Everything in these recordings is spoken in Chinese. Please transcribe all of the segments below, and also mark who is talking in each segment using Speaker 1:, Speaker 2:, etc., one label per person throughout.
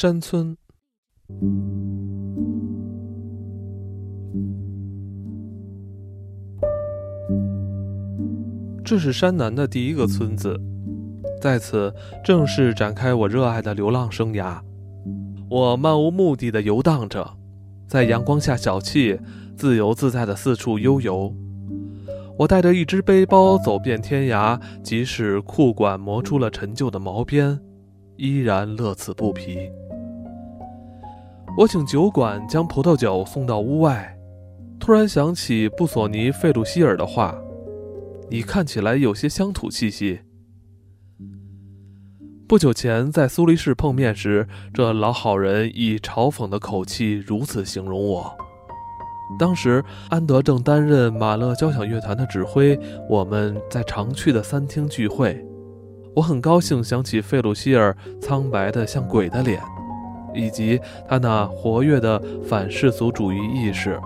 Speaker 1: 山村。这是山南的第一个村子，在此正式展开我热爱的流浪生涯。我漫无目的的游荡着，在阳光下小憩，自由自在的四处悠游。我带着一只背包走遍天涯，即使裤管磨出了陈旧的毛边，依然乐此不疲。我请酒馆将葡萄酒送到屋外，突然想起布索尼·费鲁希尔的话：“你看起来有些乡土气息。”不久前在苏黎世碰面时，这老好人以嘲讽的口气如此形容我。当时安德正担任马勒交响乐团的指挥，我们在常去的餐厅聚会。我很高兴想起费鲁希尔苍白的像鬼的脸，以及他那活跃的反世俗主义意识。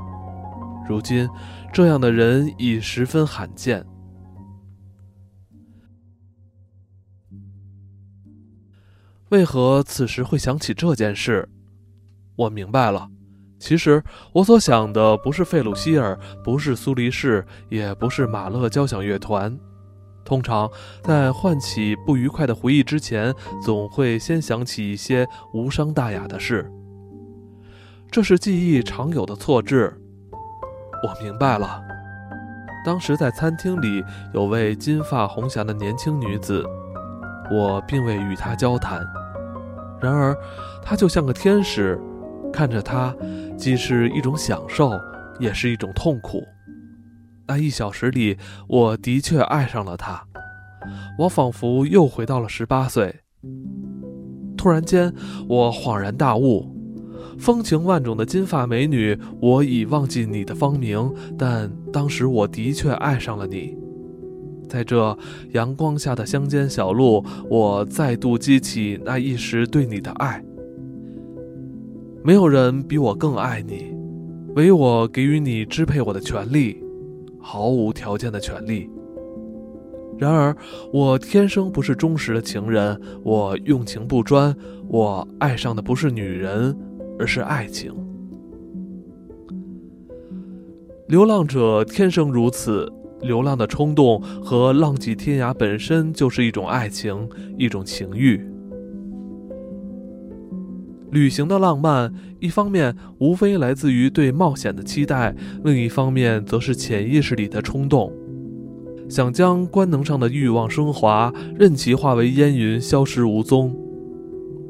Speaker 1: 如今，这样的人已十分罕见。为何此时会想起这件事？我明白了。其实我所想的不是费鲁希尔，不是苏黎世，也不是马勒交响乐团。通常在唤起不愉快的回忆之前，总会先想起一些无伤大雅的事。这是记忆常有的错置。我明白了。当时在餐厅里有位金发红霞的年轻女子，我并未与她交谈。然而，她就像个天使。看着她，既是一种享受，也是一种痛苦。那一小时里，我的确爱上了他，我仿佛又回到了十八岁。突然间，我恍然大悟：风情万种的金发美女，我已忘记你的芳名，但当时我的确爱上了你。在这阳光下的乡间小路，我再度激起那一时对你的爱。没有人比我更爱你，唯我给予你支配我的权利，毫无条件的权利。然而，我天生不是忠实的情人，我用情不专，我爱上的不是女人，而是爱情。流浪者天生如此，流浪的冲动和浪迹天涯本身就是一种爱情，一种情欲。旅行的浪漫，一方面无非来自于对冒险的期待，另一方面则是潜意识里的冲动，想将官能上的欲望升华，任其化为烟云，消失无踪。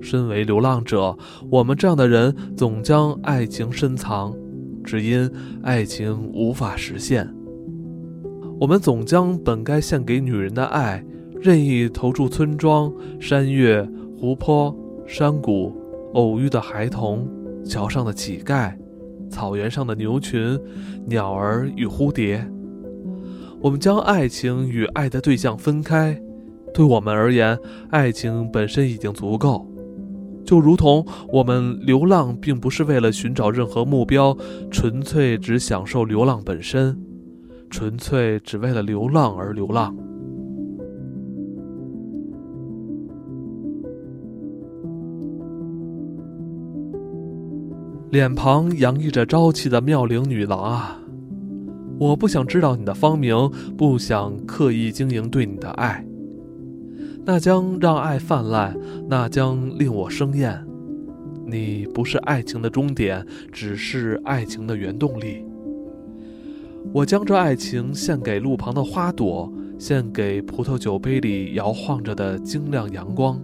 Speaker 1: 身为流浪者，我们这样的人总将爱情深藏，只因爱情无法实现。我们总将本该献给女人的爱，任意投注村庄、山岳、湖泊、山谷。偶遇的孩童，桥上的乞丐，草原上的牛群，鸟儿与蝴蝶。我们将爱情与爱的对象分开，对我们而言，爱情本身已经足够。就如同我们流浪，并不是为了寻找任何目标，纯粹只享受流浪本身，纯粹只为了流浪而流浪。脸庞洋溢着朝气的妙龄女郎啊，我不想知道你的芳名，不想刻意经营对你的爱。那将让爱泛滥，那将令我生厌。你不是爱情的终点，只是爱情的原动力。我将这爱情献给路旁的花朵，献给葡萄酒杯里摇晃着的晶亮阳光。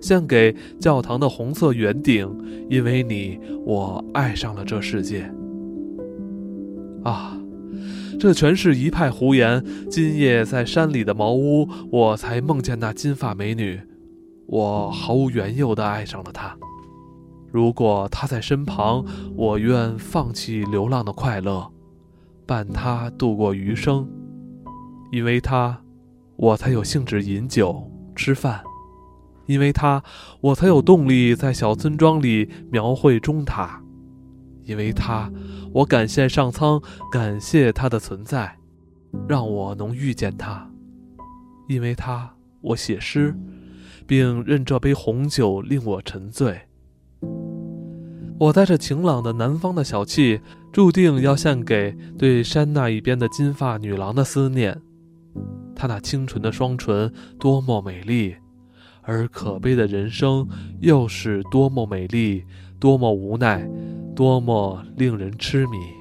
Speaker 1: 献给教堂的红色圆顶，因为你，我爱上了这世界。啊，这全是一派胡言。今夜在山里的茅屋，我才梦见那金发美女，我毫无缘由地爱上了她。如果她在身旁，我愿放弃流浪的快乐，伴她度过余生。因为她，我才有兴致饮酒吃饭。因为他，我才有动力在小村庄里描绘中塔。因为他，我感谢上苍，感谢他的存在，让我能遇见他。因为他，我写诗，并任这杯红酒令我沉醉。我带着晴朗的南方的小气，注定要献给对山那一边的金发女郎的思念。她那清纯的双唇多么美丽。而可悲的人生又是多么美丽多么无奈多么令人痴迷。